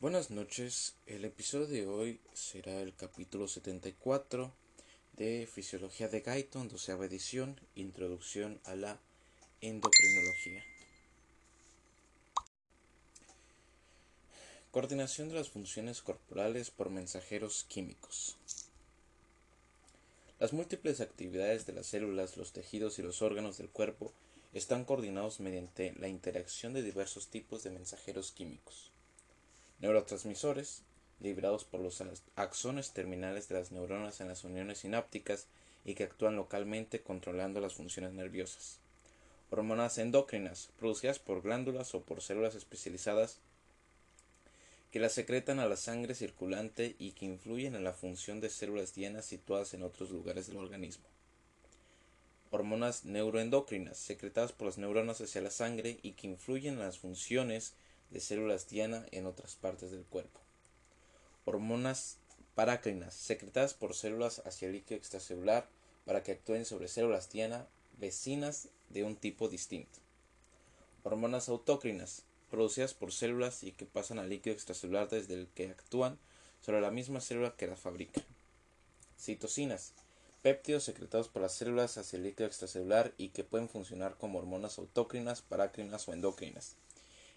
Buenas noches, el episodio de hoy será el capítulo 74 de Fisiología de Guyton, doceava edición, Introducción a la Endocrinología. Coordinación de las funciones corporales por mensajeros químicos. Las múltiples actividades de las células, los tejidos y los órganos del cuerpo están coordinados mediante la interacción de diversos tipos de mensajeros químicos neurotransmisores liberados por los axones terminales de las neuronas en las uniones sinápticas y que actúan localmente controlando las funciones nerviosas. Hormonas endócrinas, producidas por glándulas o por células especializadas que las secretan a la sangre circulante y que influyen en la función de células dianas situadas en otros lugares del organismo. Hormonas neuroendocrinas, secretadas por las neuronas hacia la sangre y que influyen en las funciones de células diana en otras partes del cuerpo. Hormonas parácrinas, secretadas por células hacia el líquido extracelular para que actúen sobre células diana vecinas de un tipo distinto. Hormonas autócrinas, producidas por células y que pasan al líquido extracelular desde el que actúan sobre la misma célula que las fabrica. Citocinas, péptidos secretados por las células hacia el líquido extracelular y que pueden funcionar como hormonas autócrinas, parácrinas o endócrinas.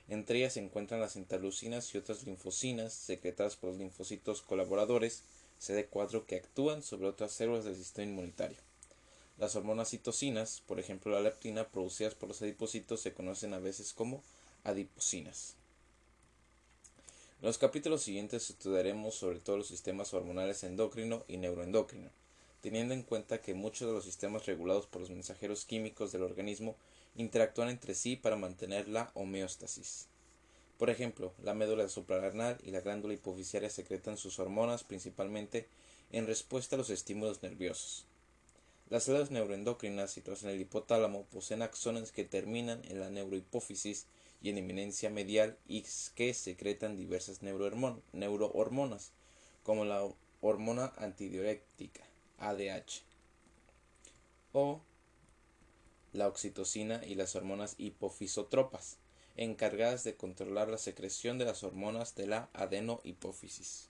Entre ellas se encuentran las interleucinas y otras linfocinas secretadas por los linfocitos colaboradores CD4 que actúan sobre otras células del sistema inmunitario. Las hormonas citocinas, por ejemplo la leptina, producidas por los adipocitos, se conocen a veces como adiposinas. En los capítulos siguientes estudiaremos sobre todos los sistemas hormonales endocrino y neuroendocrino, teniendo en cuenta que muchos de los sistemas regulados por los mensajeros químicos del organismo interactúan entre sí para mantener la homeostasis. Por ejemplo, la médula suprarrenal y la glándula hipofisiaria secretan sus hormonas principalmente en respuesta a los estímulos nerviosos. Las células neuroendocrinas situadas en el hipotálamo poseen axones que terminan en la neurohipófisis y en eminencia medial y que secretan diversas neurohormonas, como la hormona antidiurética, ADH, o la oxitocina y las hormonas hipofisotropas, encargadas de controlar la secreción de las hormonas de la adenohipófisis.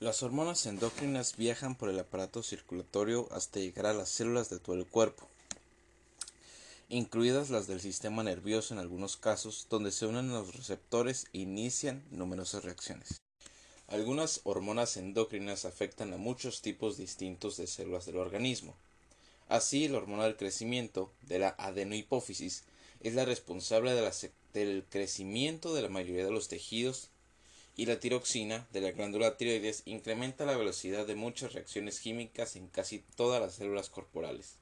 Las hormonas endócrinas viajan por el aparato circulatorio hasta llegar a las células de todo el cuerpo, incluidas las del sistema nervioso en algunos casos, donde se unen a los receptores e inician numerosas reacciones. Algunas hormonas endócrinas afectan a muchos tipos distintos de células del organismo, Así, la hormona del crecimiento de la adenohipófisis es la responsable del crecimiento de la mayoría de los tejidos y la tiroxina de la glándula tiroides incrementa la velocidad de muchas reacciones químicas en casi todas las células corporales.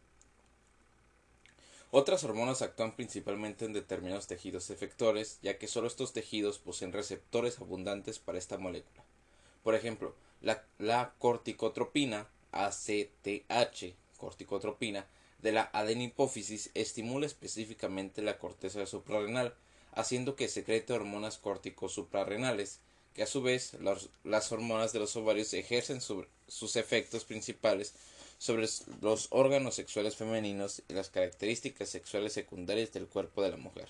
Otras hormonas actúan principalmente en determinados tejidos efectores, ya que solo estos tejidos poseen receptores abundantes para esta molécula. Por ejemplo, la, la corticotropina ACTH corticotropina de la adenipófisis estimula específicamente la corteza suprarrenal, haciendo que secrete hormonas córtico-suprarrenales, que a su vez las, hormonas de los ovarios ejercen sus efectos principales sobre los órganos sexuales femeninos y las características sexuales secundarias del cuerpo de la mujer.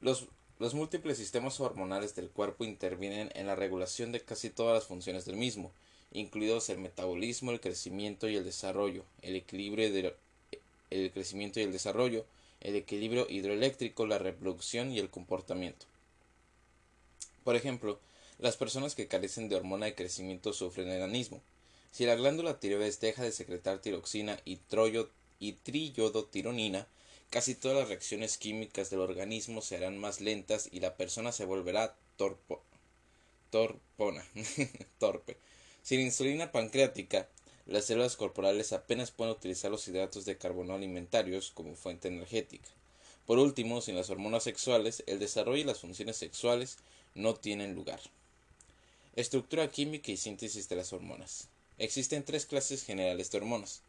Los, los múltiples sistemas hormonales del cuerpo intervienen en la regulación de casi todas las funciones del mismo, incluidos el metabolismo, el crecimiento y el desarrollo, el equilibrio el crecimiento y el desarrollo, el equilibrio hidroeléctrico, la reproducción y el comportamiento. Por ejemplo, las personas que carecen de hormona de crecimiento sufren enanismo. Si la glándula tiroides deja de secretar tiroxina y, troyo, casi todas las reacciones químicas del organismo serán más lentas y la persona se volverá torpo, torpona, torpe. Sin insulina pancreática, las células corporales apenas pueden utilizar los hidratos de carbono alimentarios como fuente energética. Por último, sin las hormonas sexuales, el desarrollo y las funciones sexuales no tienen lugar. Estructura química y síntesis de las hormonas. Existen tres clases generales de hormonas,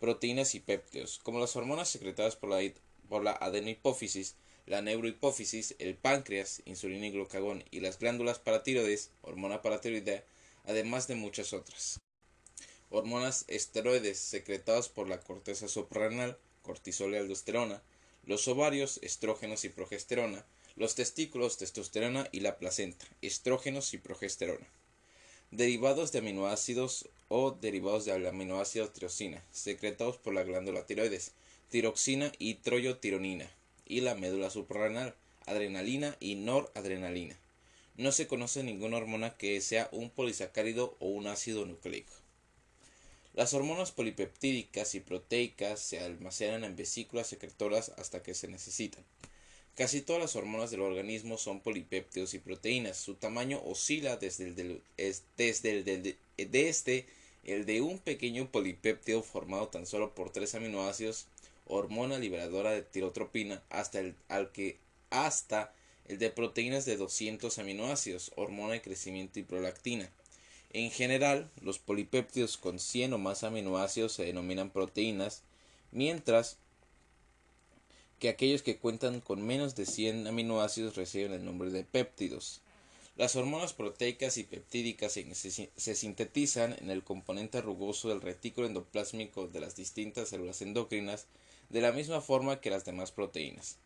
proteínas y péptidos, como las hormonas secretadas por la, por la adenohipófisis, la neurohipófisis, el páncreas, insulina y glucagón, y las glándulas paratiroides, hormona paratiroidea, además de muchas otras. Hormonas esteroides secretadas por la corteza suprarrenal, cortisol y aldosterona, los ovarios, estrógenos y progesterona, los testículos, testosterona y la placenta, estrógenos y progesterona. Derivados de aminoácidos o derivados del aminoácido tirosina, secretados por la glándula tiroides, tiroxina y troyotironina, y la médula suprarrenal, adrenalina y noradrenalina. No se conoce ninguna hormona que sea un polisacárido o un ácido nucleico. Las hormonas polipeptídicas y proteicas se almacenan en vesículas secretoras hasta que se necesitan. Casi todas las hormonas del organismo son polipéptidos y proteínas. Su tamaño oscila desde el, del, desde, desde el de un pequeño polipéptido formado tan solo por tres aminoácidos, hormona liberadora de tirotropina, hasta el, al que, hasta el de proteínas de 200 aminoácidos, hormona de crecimiento y prolactina. En general, los polipéptidos con 100 o más aminoácidos se denominan proteínas, mientras que aquellos que cuentan con menos de 100 aminoácidos reciben el nombre de péptidos. Las hormonas proteicas y peptídicas se, sintetizan en el componente rugoso del retículo endoplásmico de las distintas células endocrinas de la misma forma que las demás proteínas.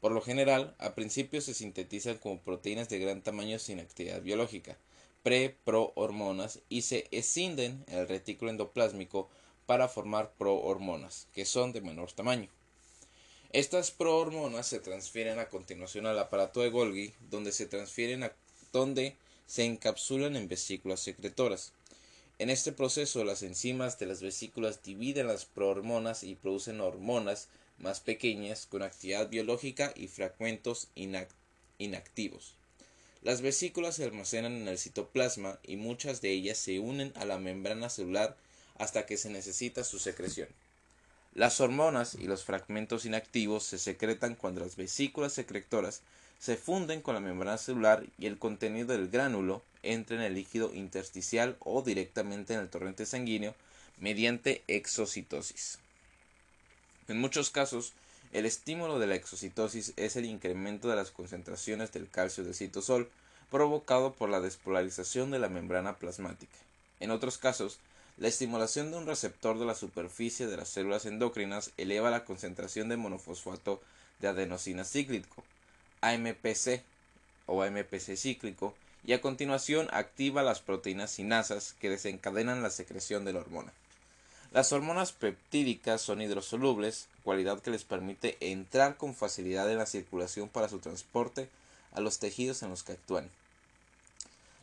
Por lo general, a principio se sintetizan como proteínas de gran tamaño sin actividad biológica, pre-prohormonas, y se escinden en el retículo endoplásmico para formar prohormonas, que son de menor tamaño. Estas prohormonas se transfieren a continuación al aparato de Golgi, donde se transfieren a donde se encapsulan en vesículas secretoras. En este proceso, las enzimas de las vesículas dividen las prohormonas y producen hormonas más pequeñas con actividad biológica y fragmentos inactivos. Las vesículas se almacenan en el citoplasma y muchas de ellas se unen a la membrana celular hasta que se necesita su secreción. Las hormonas y los fragmentos inactivos se secretan cuando las vesículas secretoras se funden con la membrana celular y el contenido del gránulo entra en el líquido intersticial o directamente en el torrente sanguíneo mediante exocitosis. En muchos casos, el estímulo de la exocitosis es el incremento de las concentraciones del calcio del citosol provocado por la despolarización de la membrana plasmática. En otros casos, la estimulación de un receptor de la superficie de las células endocrinas eleva la concentración de monofosfato de adenosina cíclico, AMPC o AMPC cíclico, y a continuación activa las proteínas sinasas que desencadenan la secreción de la hormona. Las hormonas peptídicas son hidrosolubles, cualidad que les permite entrar con facilidad en la circulación para su transporte a los tejidos en los que actúan.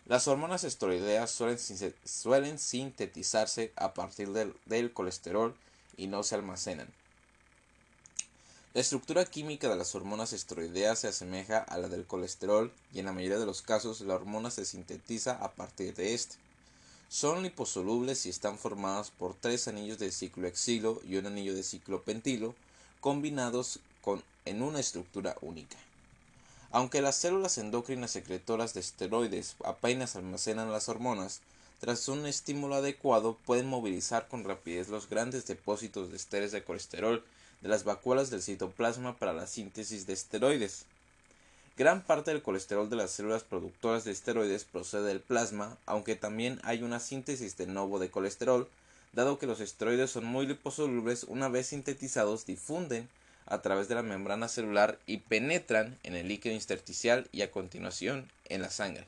Las hormonas esteroideas suelen, sintetizarse a partir del, colesterol y no se almacenan. La estructura química de las hormonas esteroideas se asemeja a la del colesterol y en la mayoría de los casos la hormona se sintetiza a partir de este. Son liposolubles y están formadas por tres anillos de ciclohexilo y un anillo de ciclopentilo combinados en una estructura única. Aunque las células endocrinas secretoras de esteroides apenas almacenan las hormonas, tras un estímulo adecuado pueden movilizar con rapidez los grandes depósitos de esteres de colesterol de las vacuolas del citoplasma para la síntesis de esteroides. Gran parte del colesterol de las células productoras de esteroides procede del plasma, aunque también hay una síntesis de novo de colesterol, dado que los esteroides son muy liposolubles, una vez sintetizados difunden a través de la membrana celular y penetran en el líquido intersticial y a continuación en la sangre.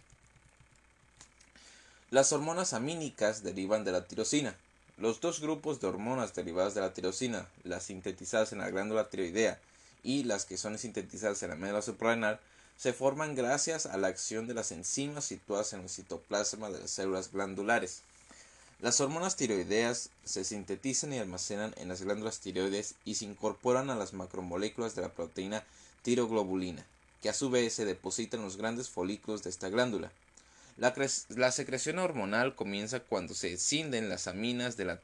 Las hormonas amínicas derivan de la tirosina. Los dos grupos de hormonas derivadas de la tirosina, las sintetizadas en la glándula tiroidea y las que son sintetizadas en la médula suprarrenal, se forman gracias a la acción de las enzimas situadas en el citoplasma de las células glandulares. Las hormonas tiroideas se sintetizan y almacenan en las glándulas tiroides y se incorporan a las macromoléculas de la proteína tiroglobulina, que a su vez se depositan en los grandes folículos de esta glándula. La, secreción hormonal comienza cuando se escinden las aminas de la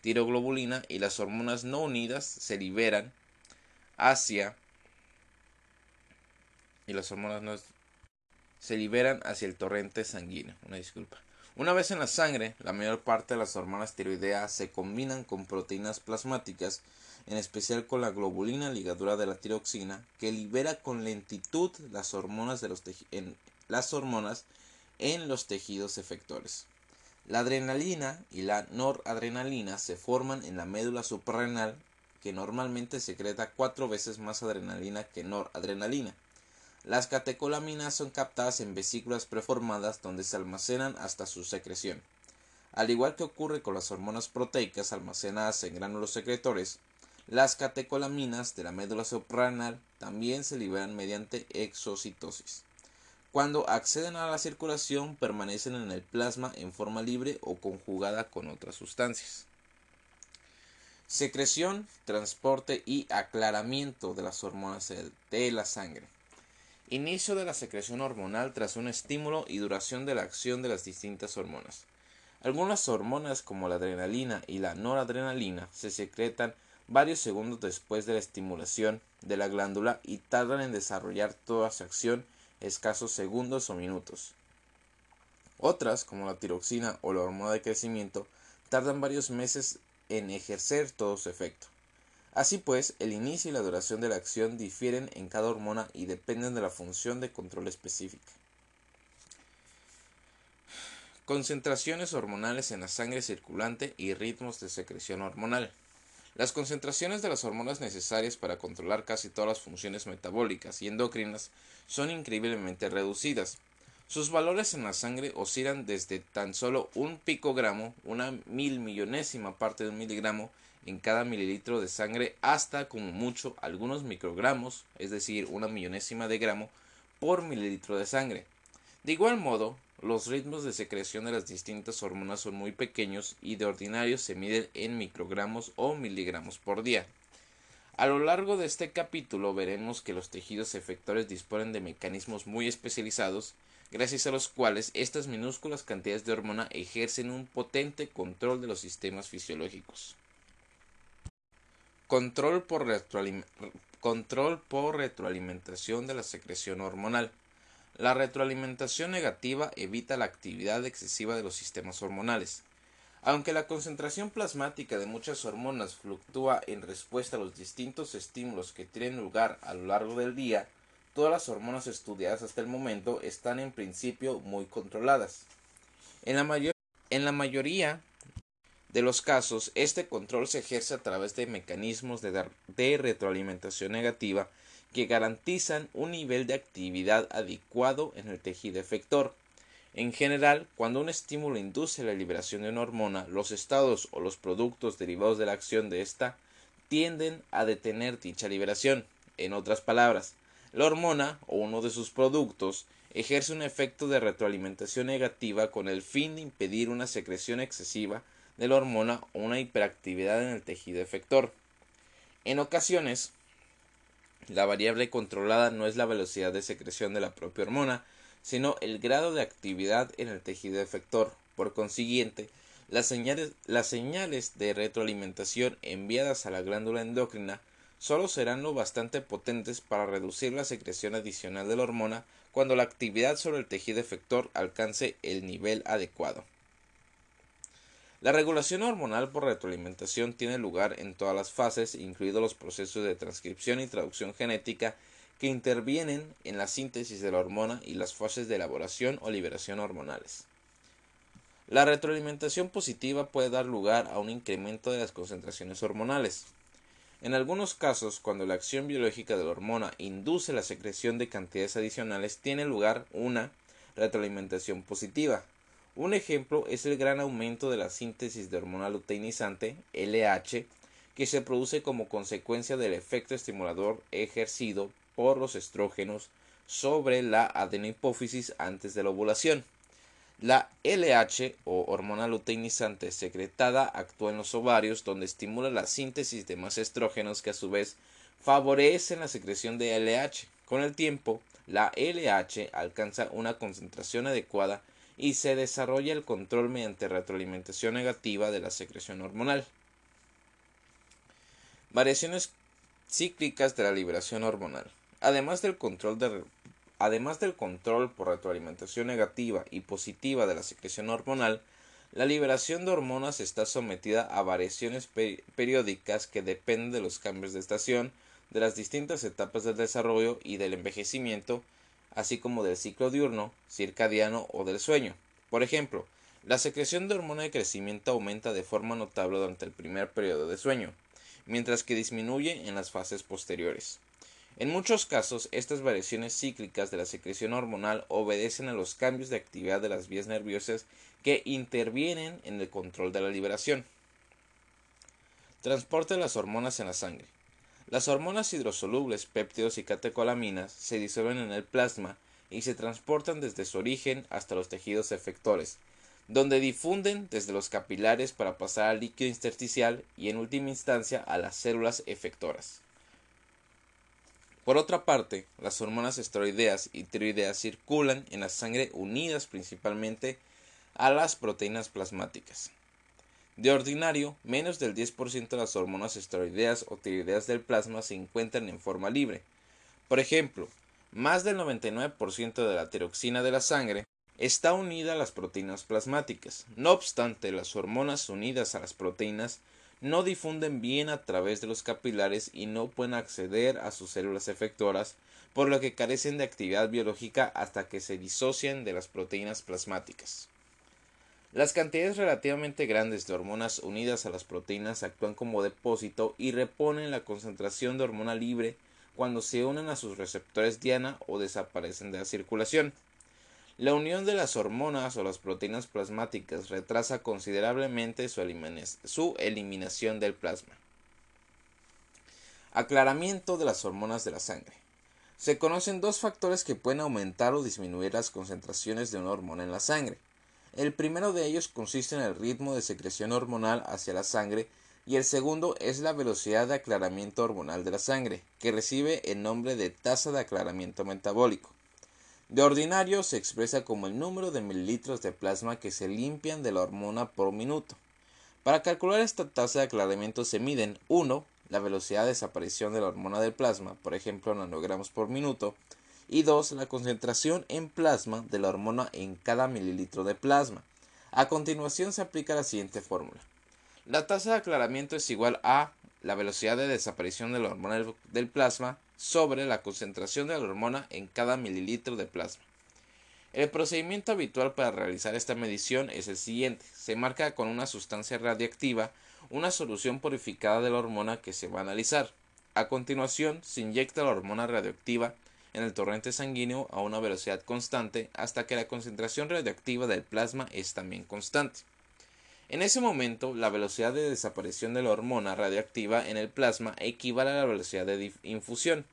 tiroglobulina y las hormonas no unidas se liberan hacia y las hormonas no se liberan hacia el torrente sanguíneo. Una disculpa. Una vez en la sangre, la mayor parte de las hormonas tiroideas se combinan con proteínas plasmáticas, en especial con la globulina ligadura de la tiroxina, que libera con lentitud las hormonas, de los en, las hormonas en los tejidos efectores. La adrenalina y la noradrenalina se forman en la médula suprarrenal, que normalmente secreta cuatro veces más adrenalina que noradrenalina. Las catecolaminas son captadas en vesículas preformadas donde se almacenan hasta su secreción. Al igual que ocurre con las hormonas proteicas almacenadas en gránulos secretores, las catecolaminas de la médula suprarrenal también se liberan mediante exocitosis. Cuando acceden a la circulación permanecen en el plasma en forma libre o conjugada con otras sustancias. Secreción, transporte y aclaramiento de las hormonas de la sangre. Inicio de la secreción hormonal tras un estímulo y duración de la acción de las distintas hormonas. Algunas hormonas como la adrenalina y la noradrenalina se secretan varios segundos después de la estimulación de la glándula y tardan en desarrollar toda su acción escasos segundos o minutos. Otras, como la tiroxina o la hormona de crecimiento, tardan varios meses en ejercer todo su efecto. Así pues, el inicio y la duración de la acción difieren en cada hormona y dependen de la función de control específica. Concentraciones hormonales en la sangre circulante y ritmos de secreción hormonal. Las concentraciones de las hormonas necesarias para controlar casi todas las funciones metabólicas y endocrinas son increíblemente reducidas. Sus valores en la sangre oscilan desde tan solo un picogramo, una mil millonésima parte de un miligramo en cada mililitro de sangre, hasta como mucho algunos microgramos, es decir, una millonésima de gramo por mililitro de sangre. De igual modo, los ritmos de secreción de las distintas hormonas son muy pequeños y de ordinario se miden en microgramos o miligramos por día. A lo largo de este capítulo veremos que los tejidos efectores disponen de mecanismos muy especializados, gracias a los cuales estas minúsculas cantidades de hormona ejercen un potente control de los sistemas fisiológicos. Control por, por retroalimentación de la secreción hormonal. La retroalimentación negativa evita la actividad excesiva de los sistemas hormonales. Aunque la concentración plasmática de muchas hormonas fluctúa en respuesta a los distintos estímulos que tienen lugar a lo largo del día, todas las hormonas estudiadas hasta el momento están en principio muy controladas. En la, en la mayoría de los casos, este control se ejerce a través de mecanismos de, de retroalimentación negativa que garantizan un nivel de actividad adecuado en el tejido efector. En general, cuando un estímulo induce la liberación de una hormona, los estados o los productos derivados de la acción de ésta tienden a detener dicha liberación. En otras palabras, la hormona o uno de sus productos ejerce un efecto de retroalimentación negativa con el fin de impedir una secreción excesiva de la hormona o una hiperactividad en el tejido efector. En ocasiones, la variable controlada no es la velocidad de secreción de la propia hormona, sino el grado de actividad en el tejido efector. Por consiguiente, las señales, de retroalimentación enviadas a la glándula endocrina solo serán lo bastante potentes para reducir la secreción adicional de la hormona cuando la actividad sobre el tejido efector alcance el nivel adecuado. La regulación hormonal por retroalimentación tiene lugar en todas las fases, incluidos los procesos de transcripción y traducción genética que intervienen en la síntesis de la hormona y las fases de elaboración o liberación hormonales. La retroalimentación positiva puede dar lugar a un incremento de las concentraciones hormonales. En algunos casos, cuando la acción biológica de la hormona induce la secreción de cantidades adicionales, tiene lugar una retroalimentación positiva, un ejemplo es el gran aumento de la síntesis de hormona luteinizante, LH, que se produce como consecuencia del efecto estimulador ejercido por los estrógenos sobre la adenopófisis antes de la ovulación. La LH o hormona luteinizante secretada actúa en los ovarios donde estimula la síntesis de más estrógenos que a su vez favorecen la secreción de LH. Con el tiempo, la LH alcanza una concentración adecuada y se desarrolla el control mediante retroalimentación negativa de la secreción hormonal. Variaciones cíclicas de la liberación hormonal. Además del control por retroalimentación negativa y positiva de la secreción hormonal, la liberación de hormonas está sometida a variaciones periódicas que dependen de los cambios de estación, de las distintas etapas del desarrollo y del envejecimiento, así como del ciclo diurno, circadiano o del sueño. Por ejemplo, la secreción de hormona de crecimiento aumenta de forma notable durante el primer periodo de sueño, mientras que disminuye en las fases posteriores. En muchos casos, estas variaciones cíclicas de la secreción hormonal obedecen a los cambios de actividad de las vías nerviosas que intervienen en el control de la liberación. Transporte de las hormonas en la sangre. Las hormonas hidrosolubles, péptidos y catecolaminas se disuelven en el plasma y se transportan desde su origen hasta los tejidos efectores, donde difunden desde los capilares para pasar al líquido intersticial y en última instancia a las células efectoras. Por otra parte, las hormonas esteroideas y tiroideas circulan en la sangre unidas principalmente a las proteínas plasmáticas. De ordinario, menos del 10% de las hormonas esteroideas o tiroideas del plasma se encuentran en forma libre. Por ejemplo, más del 99% de la tiroxina de la sangre está unida a las proteínas plasmáticas. No obstante, las hormonas unidas a las proteínas no difunden bien a través de los capilares y no pueden acceder a sus células efectoras, por lo que carecen de actividad biológica hasta que se disocian de las proteínas plasmáticas. Las cantidades relativamente grandes de hormonas unidas a las proteínas actúan como depósito y reponen la concentración de hormona libre cuando se unen a sus receptores diana o desaparecen de la circulación. La unión de las hormonas o las proteínas plasmáticas retrasa considerablemente su, eliminación del plasma. Aclaramiento de las hormonas de la sangre. Se conocen dos factores que pueden aumentar o disminuir las concentraciones de una hormona en la sangre. El primero de ellos consiste en el ritmo de secreción hormonal hacia la sangre y el segundo es la velocidad de aclaramiento hormonal de la sangre, que recibe el nombre de tasa de aclaramiento metabólico. De ordinario se expresa como el número de mililitros de plasma que se limpian de la hormona por minuto. Para calcular esta tasa de aclaramiento se miden 1. la velocidad de desaparición de la hormona del plasma, por ejemplo nanogramos por minuto, y 2. la concentración en plasma de la hormona en cada mililitro de plasma. A continuación se aplica la siguiente fórmula. La tasa de aclaramiento es igual a la velocidad de desaparición de la hormona del plasma sobre la concentración de la hormona en cada mililitro de plasma. El procedimiento habitual para realizar esta medición es el siguiente. Se marca con una sustancia radiactiva una solución purificada de la hormona que se va a analizar. A continuación, se inyecta la hormona radioactiva en el torrente sanguíneo a una velocidad constante hasta que la concentración radioactiva del plasma es también constante. En ese momento, la velocidad de desaparición de la hormona radioactiva en el plasma equivale a la velocidad de infusión,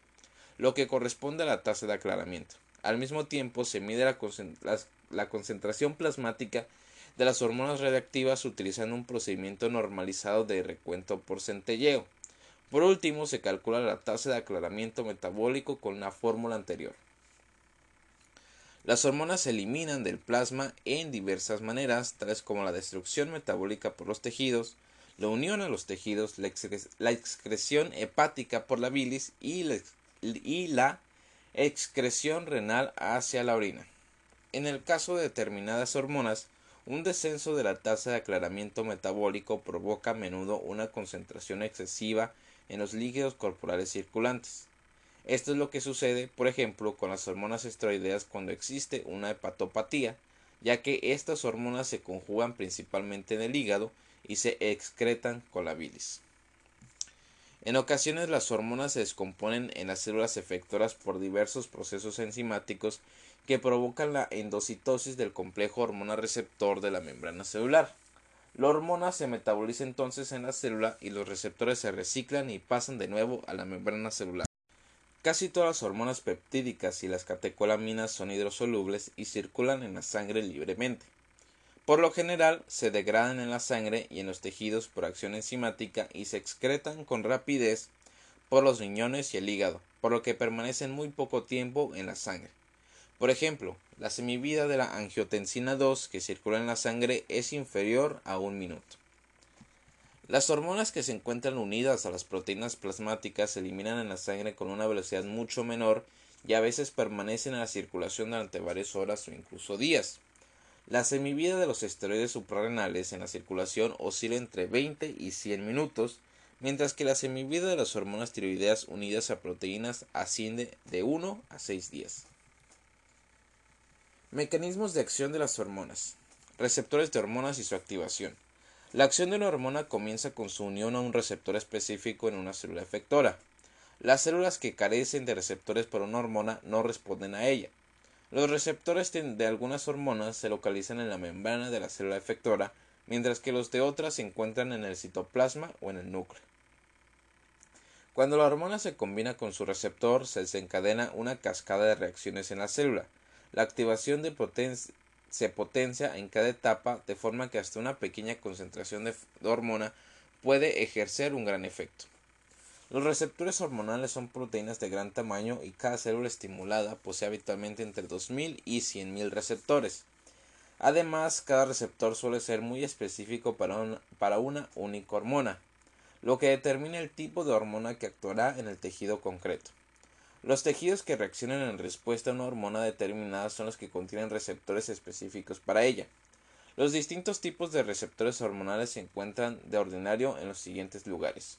lo que corresponde a la tasa de aclaramiento. Al mismo tiempo, se mide la, concentración plasmática de las hormonas radioactivas utilizando un procedimiento normalizado de recuento por centelleo. Por último, se calcula la tasa de aclaramiento metabólico con la fórmula anterior. Las hormonas se eliminan del plasma en diversas maneras, tales como la destrucción metabólica por los tejidos, la unión a los tejidos, la, excreción hepática por la bilis y la, excreción renal hacia la orina. En el caso de determinadas hormonas, un descenso de la tasa de aclaramiento metabólico provoca a menudo una concentración excesiva en los líquidos corporales circulantes. Esto es lo que sucede, por ejemplo, con las hormonas esteroideas cuando existe una hepatopatía, ya que estas hormonas se conjugan principalmente en el hígado y se excretan con la bilis. En ocasiones las hormonas se descomponen en las células efectoras por diversos procesos enzimáticos que provocan la endocitosis del complejo hormona receptor de la membrana celular. La hormona se metaboliza entonces en la célula y los receptores se reciclan y pasan de nuevo a la membrana celular. Casi todas las hormonas peptídicas y las catecolaminas son hidrosolubles y circulan en la sangre libremente. Por lo general, se degradan en la sangre y en los tejidos por acción enzimática y se excretan con rapidez por los riñones y el hígado, por lo que permanecen muy poco tiempo en la sangre. Por ejemplo, la semivida de la angiotensina 2 que circula en la sangre es inferior a un minuto. Las hormonas que se encuentran unidas a las proteínas plasmáticas se eliminan en la sangre con una velocidad mucho menor y a veces permanecen en la circulación durante varias horas o incluso días. La semivida de los esteroides suprarrenales en la circulación oscila entre 20 y 100 minutos, mientras que la semivida de las hormonas tiroideas unidas a proteínas asciende de 1 a 6 días. Mecanismos de acción de las hormonas. Receptores de hormonas y su activación. La acción de una hormona comienza con su unión a un receptor específico en una célula efectora. Las células que carecen de receptores para una hormona no responden a ella. Los receptores de algunas hormonas se localizan en la membrana de la célula efectora, mientras que los de otras se encuentran en el citoplasma o en el núcleo. Cuando la hormona se combina con su receptor, se desencadena una cascada de reacciones en la célula. La activación se potencia en cada etapa de forma que hasta una pequeña concentración de hormona puede ejercer un gran efecto. Los receptores hormonales son proteínas de gran tamaño y cada célula estimulada posee habitualmente entre 2.000 y 100.000 receptores. Además, cada receptor suele ser muy específico para una única hormona, lo que determina el tipo de hormona que actuará en el tejido concreto. Los tejidos que reaccionan en respuesta a una hormona determinada son los que contienen receptores específicos para ella. Los distintos tipos de receptores hormonales se encuentran de ordinario en los siguientes lugares.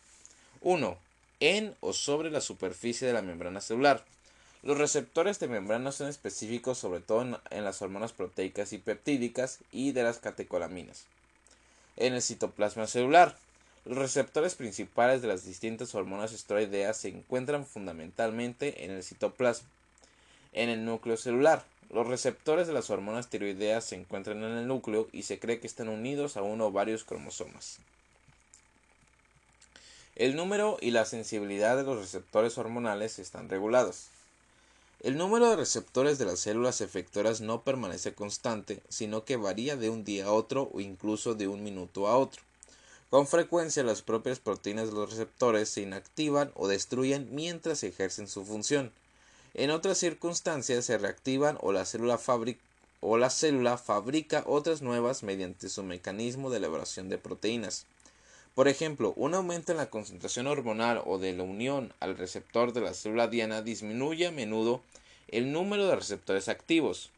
1. En o sobre la superficie de la membrana celular. Los receptores de membrana son específicos sobre todo en, las hormonas proteicas y peptídicas y de las catecolaminas. En el citoplasma celular. Los receptores principales de las distintas hormonas esteroideas se encuentran fundamentalmente en el citoplasma. En el núcleo celular. Los receptores de las hormonas tiroideas se encuentran en el núcleo y se cree que están unidos a uno o varios cromosomas. El número y la sensibilidad de los receptores hormonales están regulados. El número de receptores de las células efectoras no permanece constante, sino que varía de un día a otro o incluso de un minuto a otro. Con frecuencia las propias proteínas de los receptores se inactivan o destruyen mientras ejercen su función. En otras circunstancias se reactivan o la célula, fabrica otras nuevas mediante su mecanismo de elaboración de proteínas. Por ejemplo, un aumento en la concentración hormonal o de la unión al receptor de la célula diana disminuye a menudo el número de receptores activos.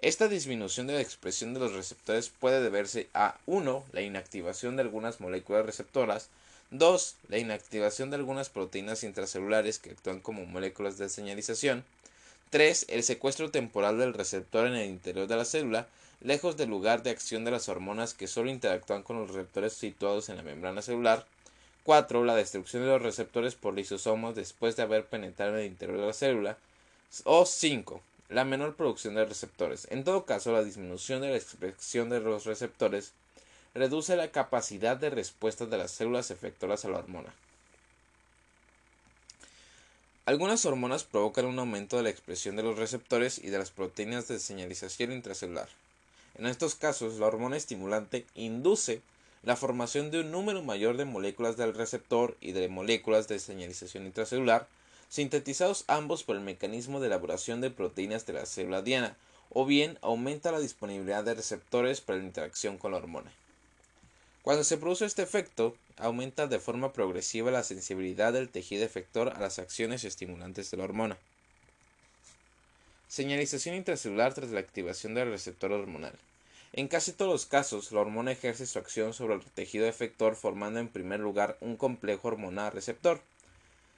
Esta disminución de la expresión de los receptores puede deberse a 1. la inactivación de algunas moléculas receptoras, 2. la inactivación de algunas proteínas intracelulares que actúan como moléculas de señalización, 3. el secuestro temporal del receptor en el interior de la célula, lejos del lugar de acción de las hormonas que solo interactúan con los receptores situados en la membrana celular. 4. La destrucción de los receptores por lisosomos después de haber penetrado en el interior de la célula. O 5. La menor producción de receptores. En todo caso, la disminución de la expresión de los receptores reduce la capacidad de respuesta de las células efectoras a la hormona. Algunas hormonas provocan un aumento de la expresión de los receptores y de las proteínas de señalización intracelular. En estos casos, la hormona estimulante induce la formación de un número mayor de moléculas del receptor y de moléculas de señalización intracelular, sintetizados ambos por el mecanismo de elaboración de proteínas de la célula diana, o bien aumenta la disponibilidad de receptores para la interacción con la hormona. Cuando se produce este efecto, aumenta de forma progresiva la sensibilidad del tejido efector a las acciones estimulantes de la hormona. Señalización intracelular tras la activación del receptor hormonal. En casi todos los casos, la hormona ejerce su acción sobre el tejido efector formando en primer lugar un complejo hormonal receptor.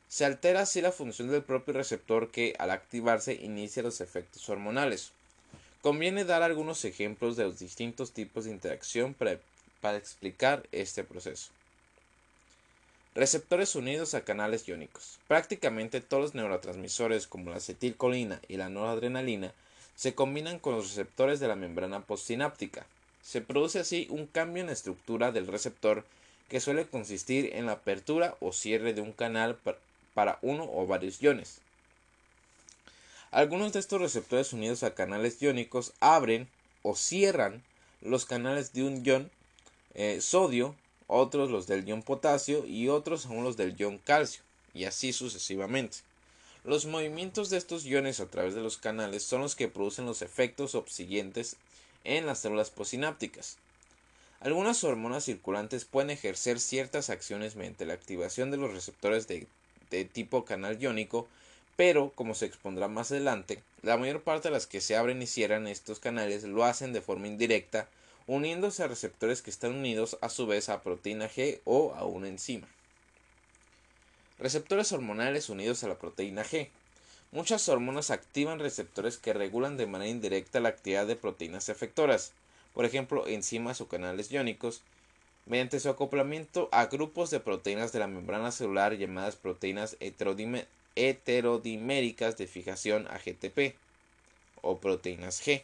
Se altera así la función del propio receptor que, al activarse, inicia los efectos hormonales. Conviene dar algunos ejemplos de los distintos tipos de interacción para explicar este proceso. Receptores unidos a canales iónicos. Prácticamente todos los neurotransmisores como la acetilcolina y la noradrenalina se combinan con los receptores de la membrana postsináptica. Se produce así un cambio en la estructura del receptor que suele consistir en la apertura o cierre de un canal para uno o varios iones. Algunos de estos receptores unidos a canales iónicos abren o cierran los canales de un ion eh, sodio otros los del ion potasio y otros aún los del ion calcio, y así sucesivamente. Los movimientos de estos iones a través de los canales son los que producen los efectos subsiguientes en las células posinápticas. Algunas hormonas circulantes pueden ejercer ciertas acciones mediante la activación de los receptores de, de tipo canal iónico, pero, como se expondrá más adelante, la mayor parte de las que se abren y cierran estos canales lo hacen de forma indirecta uniéndose a receptores que están unidos a su vez a proteína G o a una enzima. Receptores hormonales unidos a la proteína G. Muchas hormonas activan receptores que regulan de manera indirecta la actividad de proteínas efectoras, por ejemplo, enzimas o canales iónicos, mediante su acoplamiento a grupos de proteínas de la membrana celular llamadas proteínas heterodiméricas de fijación AGTP o proteínas G.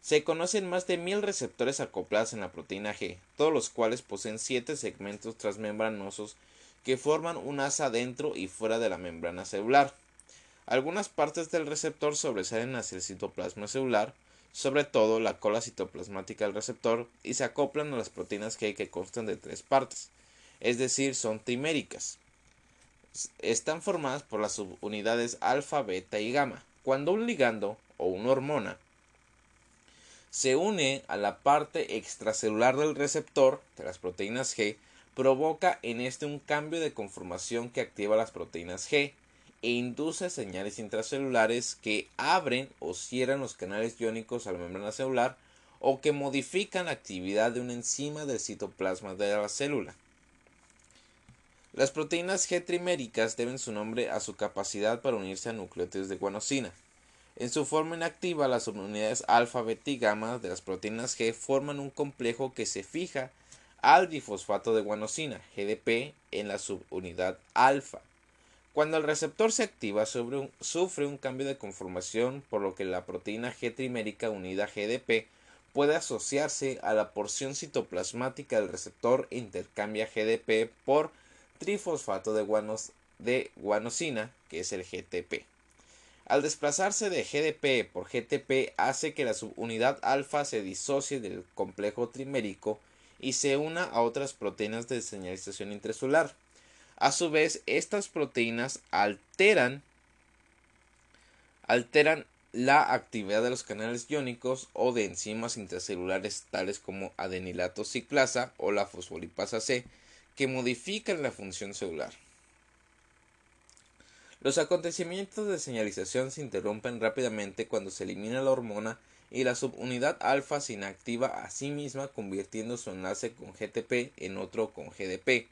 Se conocen más de mil receptores acoplados en la proteína G, todos los cuales poseen siete segmentos transmembranosos que forman un asa dentro y fuera de la membrana celular. Algunas partes del receptor sobresalen hacia el citoplasma celular, sobre todo la cola citoplasmática del receptor, y se acoplan a las proteínas G que constan de tres partes, es decir, son triméricas. Están formadas por las subunidades alfa, beta y gamma. Cuando un ligando o una hormona se une a la parte extracelular del receptor de las proteínas G, provoca en este un cambio de conformación que activa las proteínas G e induce señales intracelulares que abren o cierran los canales iónicos a la membrana celular o que modifican la actividad de una enzima del citoplasma de la célula. Las proteínas G triméricas deben su nombre a su capacidad para unirse a nucleótidos de guanosina. En su forma inactiva, las subunidades alfa, beta y gamma de las proteínas G forman un complejo que se fija al difosfato de guanosina, GDP, en la subunidad alfa. Cuando el receptor se activa, sufre un cambio de conformación, por lo que la proteína G trimérica unida a GDP puede asociarse a la porción citoplasmática del receptor e intercambia GDP por trifosfato de, de guanosina, que es el GTP. Al desplazarse de GDP por GTP hace que la subunidad alfa se disocie del complejo trimérico y se una a otras proteínas de señalización intracelular. A su vez, estas proteínas alteran, alteran la actividad de los canales iónicos o de enzimas intracelulares tales como adenilato ciclasa o la fosfolipasa C, que modifican la función celular. Los acontecimientos de señalización se interrumpen rápidamente cuando se elimina la hormona y la subunidad alfa se inactiva a sí misma convirtiendo su enlace con GTP en otro con GDP.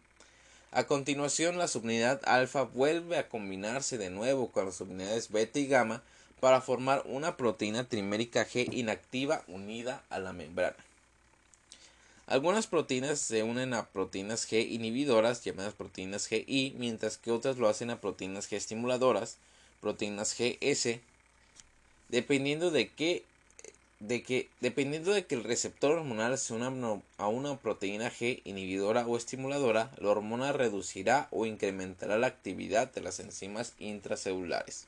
A continuación, la subunidad alfa vuelve a combinarse de nuevo con las subunidades beta y gamma para formar una proteína trimérica G inactiva unida a la membrana. Algunas proteínas se unen a proteínas G inhibidoras llamadas proteínas GI, mientras que otras lo hacen a proteínas G estimuladoras, proteínas GS, dependiendo de qué de que dependiendo de que el receptor hormonal se una a una proteína G inhibidora o estimuladora, la hormona reducirá o incrementará la actividad de las enzimas intracelulares.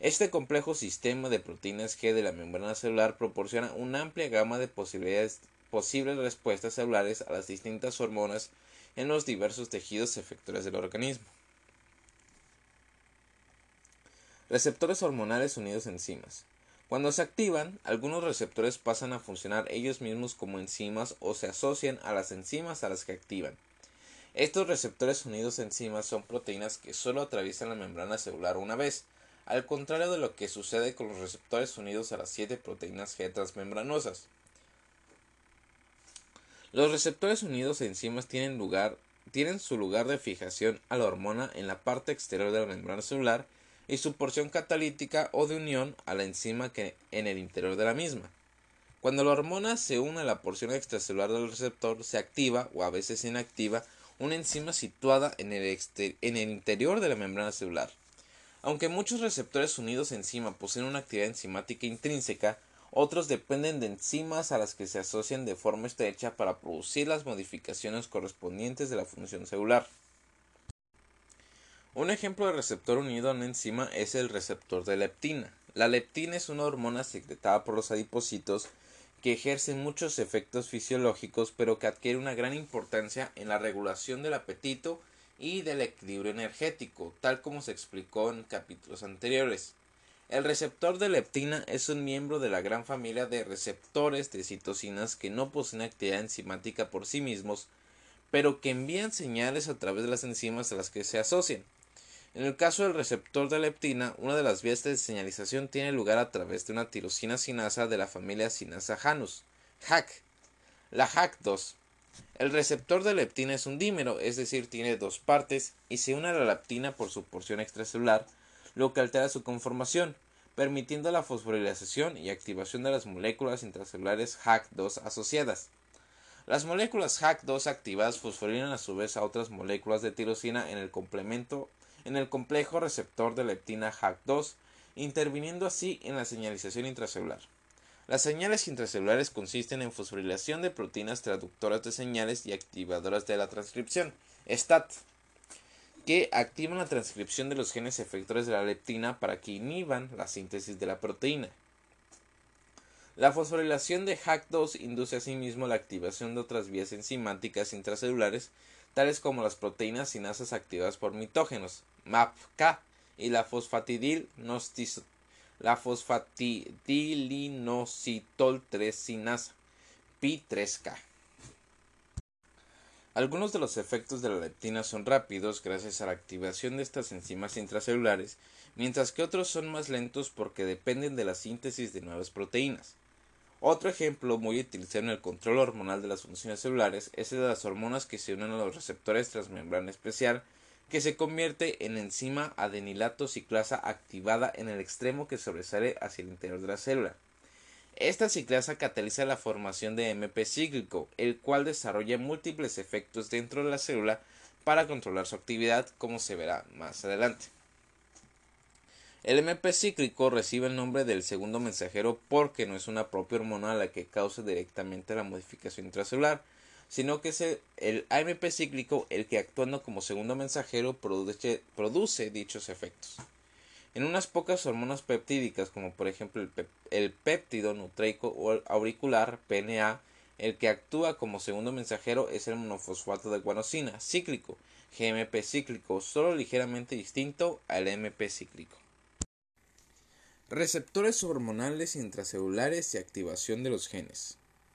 Este complejo sistema de proteínas G de la membrana celular proporciona una amplia gama de posibilidades, posibles respuestas celulares a las distintas hormonas en los diversos tejidos efectores del organismo. Receptores hormonales unidos a enzimas. Cuando se activan, algunos receptores pasan a funcionar ellos mismos como enzimas o se asocian a las enzimas a las que activan. Estos receptores unidos a enzimas son proteínas que solo atraviesan la membrana celular una vez, al contrario de lo que sucede con los receptores unidos a las siete proteínas G transmembranosas. Los receptores unidos a enzimas tienen, lugar, tienen su lugar de fijación a la hormona en la parte exterior de la membrana celular y su porción catalítica o de unión a la enzima que en el interior de la misma. Cuando la hormona se une a la porción extracelular del receptor, se activa o a veces inactiva una enzima situada en el, en el interior de la membrana celular. Aunque muchos receptores unidos a enzima poseen una actividad enzimática intrínseca, otros dependen de enzimas a las que se asocian de forma estrecha para producir las modificaciones correspondientes de la función celular. Un ejemplo de receptor unido a una enzima es el receptor de leptina. La leptina es una hormona secretada por los adipocitos que ejerce muchos efectos fisiológicos pero que adquiere una gran importancia en la regulación del apetito y del equilibrio energético, tal como se explicó en capítulos anteriores. El receptor de leptina es un miembro de la gran familia de receptores de citocinas que no poseen actividad enzimática por sí mismos, pero que envían señales a través de las enzimas a las que se asocian. En el caso del receptor de leptina, una de las vías de señalización tiene lugar a través de una tirosina sinasa de la familia sinasa Janus, HAC, la HAC2. El receptor de leptina es un dímero, es decir, tiene dos partes y se une a la leptina por su porción extracelular, lo que altera su conformación, permitiendo la fosforilación y activación de las moléculas intracelulares HAC2 asociadas. Las moléculas HAC2 activadas fosforilan a su vez a otras moléculas de tirosina en el complemento en el complejo receptor de leptina HAC2, interviniendo así en la señalización intracelular. Las señales intracelulares consisten en fosforilación de proteínas traductoras de señales y activadoras de la transcripción, STAT, que activan la transcripción de los genes efectores de la leptina para que inhiban la síntesis de la proteína. La fosforilación de HAC2 induce asimismo la activación de otras vías enzimáticas intracelulares, tales como las proteínas sinasas activadas por mitógenos, MAPK, y la la fosfatidilinositol 3 sinasa, Pi3K. Algunos de los efectos de la leptina son rápidos gracias a la activación de estas enzimas intracelulares, mientras que otros son más lentos porque dependen de la síntesis de nuevas proteínas. Otro ejemplo muy utilizado en el control hormonal de las funciones celulares es el de las hormonas que se unen a los receptores transmembrana especial, que se convierte en enzima adenilato ciclasa activada en el extremo que sobresale hacia el interior de la célula. Esta ciclasa cataliza la formación de MP cíclico, el cual desarrolla múltiples efectos dentro de la célula para controlar su actividad, como se verá más adelante. El MP cíclico recibe el nombre del segundo mensajero porque no es una propia hormona la que causa directamente la modificación intracelular, sino que es el, AMP cíclico el que actuando como segundo mensajero produce, produce dichos efectos. En unas pocas hormonas peptídicas, como por ejemplo el, el péptido nucleico o auricular, PNA, el que actúa como segundo mensajero es el monofosfato de guanosina cíclico, GMP cíclico, solo ligeramente distinto al MP cíclico. Receptores hormonales intracelulares y activación de los genes.